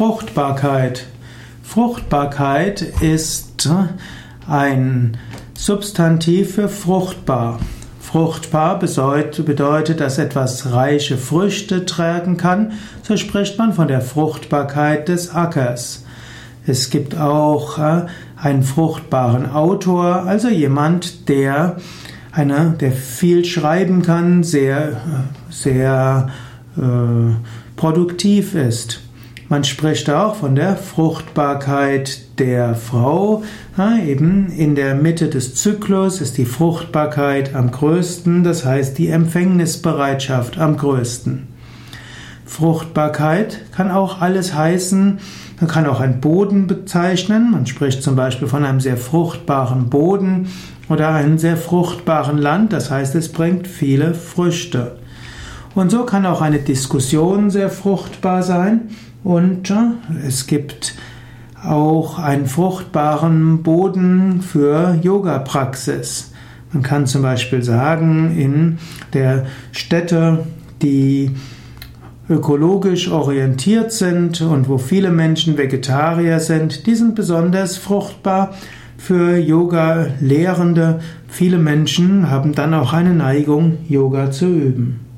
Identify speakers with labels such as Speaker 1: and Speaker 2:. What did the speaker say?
Speaker 1: Fruchtbarkeit. Fruchtbarkeit ist ein Substantiv für fruchtbar. Fruchtbar bedeutet, dass etwas reiche Früchte tragen kann. So spricht man von der Fruchtbarkeit des Ackers. Es gibt auch äh, einen fruchtbaren Autor, also jemand, der einer, der viel schreiben kann, sehr, sehr äh, produktiv ist. Man spricht auch von der Fruchtbarkeit der Frau. Ja, eben in der Mitte des Zyklus ist die Fruchtbarkeit am größten, das heißt die Empfängnisbereitschaft am größten. Fruchtbarkeit kann auch alles heißen, man kann auch einen Boden bezeichnen, man spricht zum Beispiel von einem sehr fruchtbaren Boden oder einem sehr fruchtbaren Land, das heißt es bringt viele Früchte. Und so kann auch eine Diskussion sehr fruchtbar sein und es gibt auch einen fruchtbaren Boden für Yoga-Praxis. Man kann zum Beispiel sagen, in der Städte, die ökologisch orientiert sind und wo viele Menschen Vegetarier sind, die sind besonders fruchtbar für Yoga-Lehrende. Viele Menschen haben dann auch eine Neigung, Yoga zu üben.